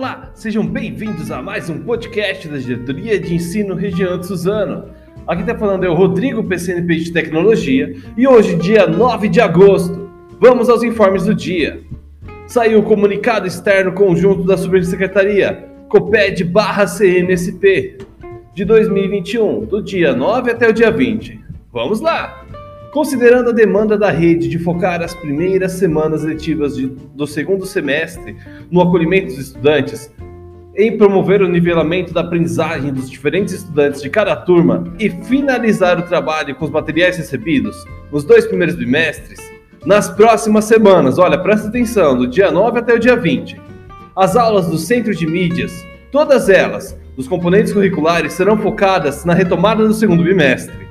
Olá, sejam bem-vindos a mais um podcast da Diretoria de Ensino Região de Suzano. Aqui está falando é o Rodrigo, PCNP de Tecnologia, e hoje, dia 9 de agosto, vamos aos informes do dia. Saiu o comunicado externo conjunto da Subsecretaria COPED barra CMSP de 2021, do dia 9 até o dia 20. Vamos lá! Considerando a demanda da rede de focar as primeiras semanas letivas de, do segundo semestre no acolhimento dos estudantes, em promover o nivelamento da aprendizagem dos diferentes estudantes de cada turma e finalizar o trabalho com os materiais recebidos nos dois primeiros bimestres, nas próximas semanas, olha, presta atenção, do dia 9 até o dia 20, as aulas do Centro de Mídias, todas elas, dos componentes curriculares, serão focadas na retomada do segundo bimestre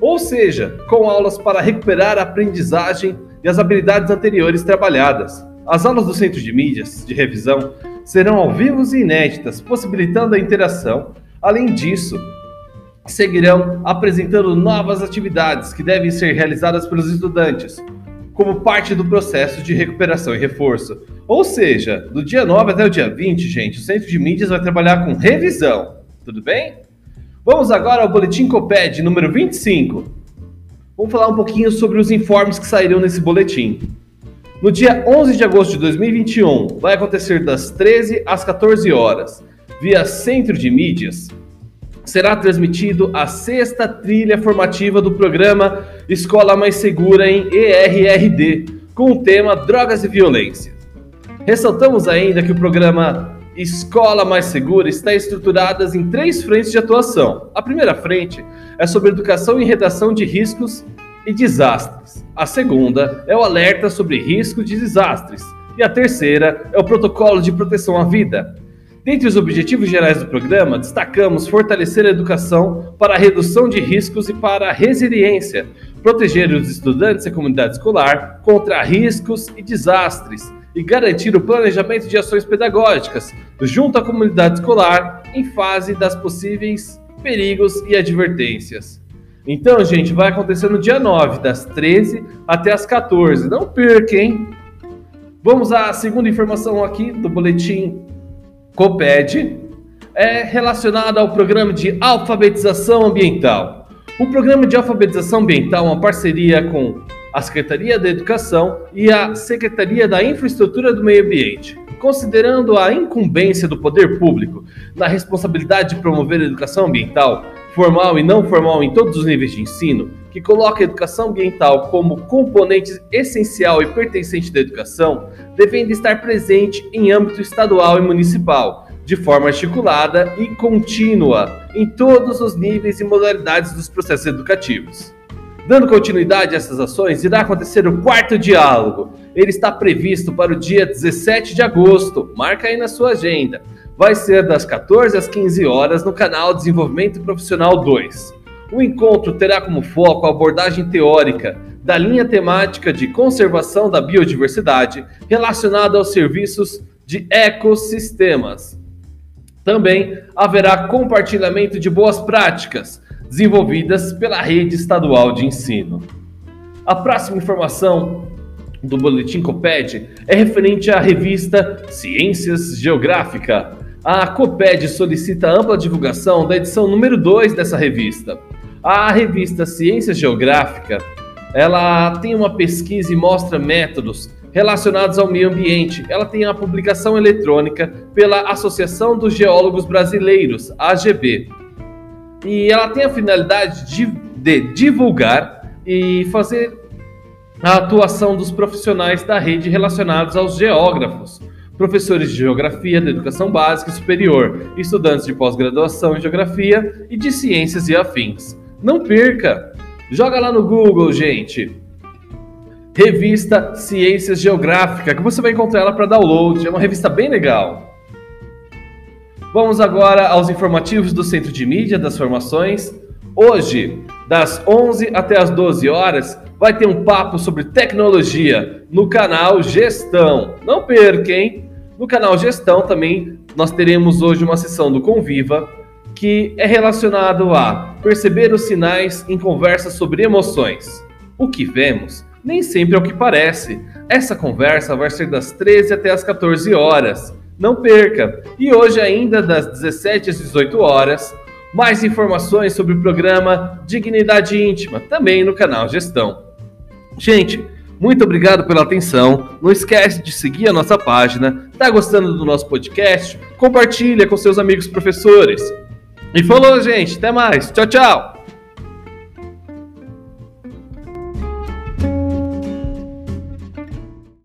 ou seja, com aulas para recuperar a aprendizagem e as habilidades anteriores trabalhadas. As aulas do Centro de Mídias de revisão serão ao vivo e inéditas, possibilitando a interação. Além disso, seguirão apresentando novas atividades que devem ser realizadas pelos estudantes, como parte do processo de recuperação e reforço. Ou seja, do dia 9 até o dia 20, gente, o Centro de Mídias vai trabalhar com revisão. Tudo bem? Vamos agora ao Boletim Coped número 25. Vamos falar um pouquinho sobre os informes que saíram nesse boletim. No dia 11 de agosto de 2021, vai acontecer das 13 às 14 horas, via Centro de Mídias, será transmitido a sexta trilha formativa do programa Escola Mais Segura em ERRD, com o tema Drogas e Violência. Ressaltamos ainda que o programa Escola Mais Segura está estruturada em três frentes de atuação. A primeira frente é sobre educação e redação de riscos e desastres. A segunda é o alerta sobre risco de desastres. E a terceira é o protocolo de proteção à vida. Dentre os objetivos gerais do programa, destacamos fortalecer a educação para a redução de riscos e para a resiliência, proteger os estudantes e a comunidade escolar contra riscos e desastres e garantir o planejamento de ações pedagógicas junto à comunidade escolar em fase das possíveis perigos e advertências. Então, gente, vai acontecer no dia 9, das 13 até as 14. Não perca, hein? Vamos à segunda informação aqui do boletim COPED, é relacionada ao programa de alfabetização ambiental. O programa de alfabetização ambiental é uma parceria com a Secretaria da Educação e a Secretaria da Infraestrutura do Meio Ambiente, considerando a incumbência do poder público na responsabilidade de promover a educação ambiental, formal e não formal em todos os níveis de ensino, que coloca a educação ambiental como componente essencial e pertencente da educação, devendo estar presente em âmbito estadual e municipal, de forma articulada e contínua em todos os níveis e modalidades dos processos educativos. Dando continuidade a essas ações, irá acontecer o quarto diálogo. Ele está previsto para o dia 17 de agosto. Marca aí na sua agenda. Vai ser das 14 às 15 horas no canal Desenvolvimento Profissional 2. O encontro terá como foco a abordagem teórica da linha temática de conservação da biodiversidade relacionada aos serviços de ecossistemas. Também haverá compartilhamento de boas práticas desenvolvidas pela rede estadual de ensino. A próxima informação do Boletim Coped é referente à revista Ciências Geográfica. A Coped solicita ampla divulgação da edição número 2 dessa revista. A revista Ciências Geográfica, ela tem uma pesquisa e mostra métodos relacionados ao meio ambiente. Ela tem a publicação eletrônica pela Associação dos Geólogos Brasileiros, AGB e ela tem a finalidade de, de divulgar e fazer a atuação dos profissionais da rede relacionados aos geógrafos, professores de geografia da educação básica e superior, estudantes de pós-graduação em geografia e de ciências e afins. Não perca! Joga lá no Google, gente. Revista Ciências Geográfica, que você vai encontrar ela para download. É uma revista bem legal. Vamos agora aos informativos do Centro de Mídia das Formações. Hoje, das 11 até as 12 horas, vai ter um papo sobre tecnologia no canal Gestão. Não perca, hein? No canal Gestão também nós teremos hoje uma sessão do Conviva que é relacionado a perceber os sinais em conversas sobre emoções. O que vemos nem sempre é o que parece. Essa conversa vai ser das 13 até as 14 horas Não perca! E hoje, ainda das 17 às 18 horas, mais informações sobre o programa Dignidade Íntima, também no canal Gestão. Gente, muito obrigado pela atenção. Não esquece de seguir a nossa página. Tá gostando do nosso podcast? Compartilha com seus amigos professores. E falou, gente. Até mais. Tchau, tchau.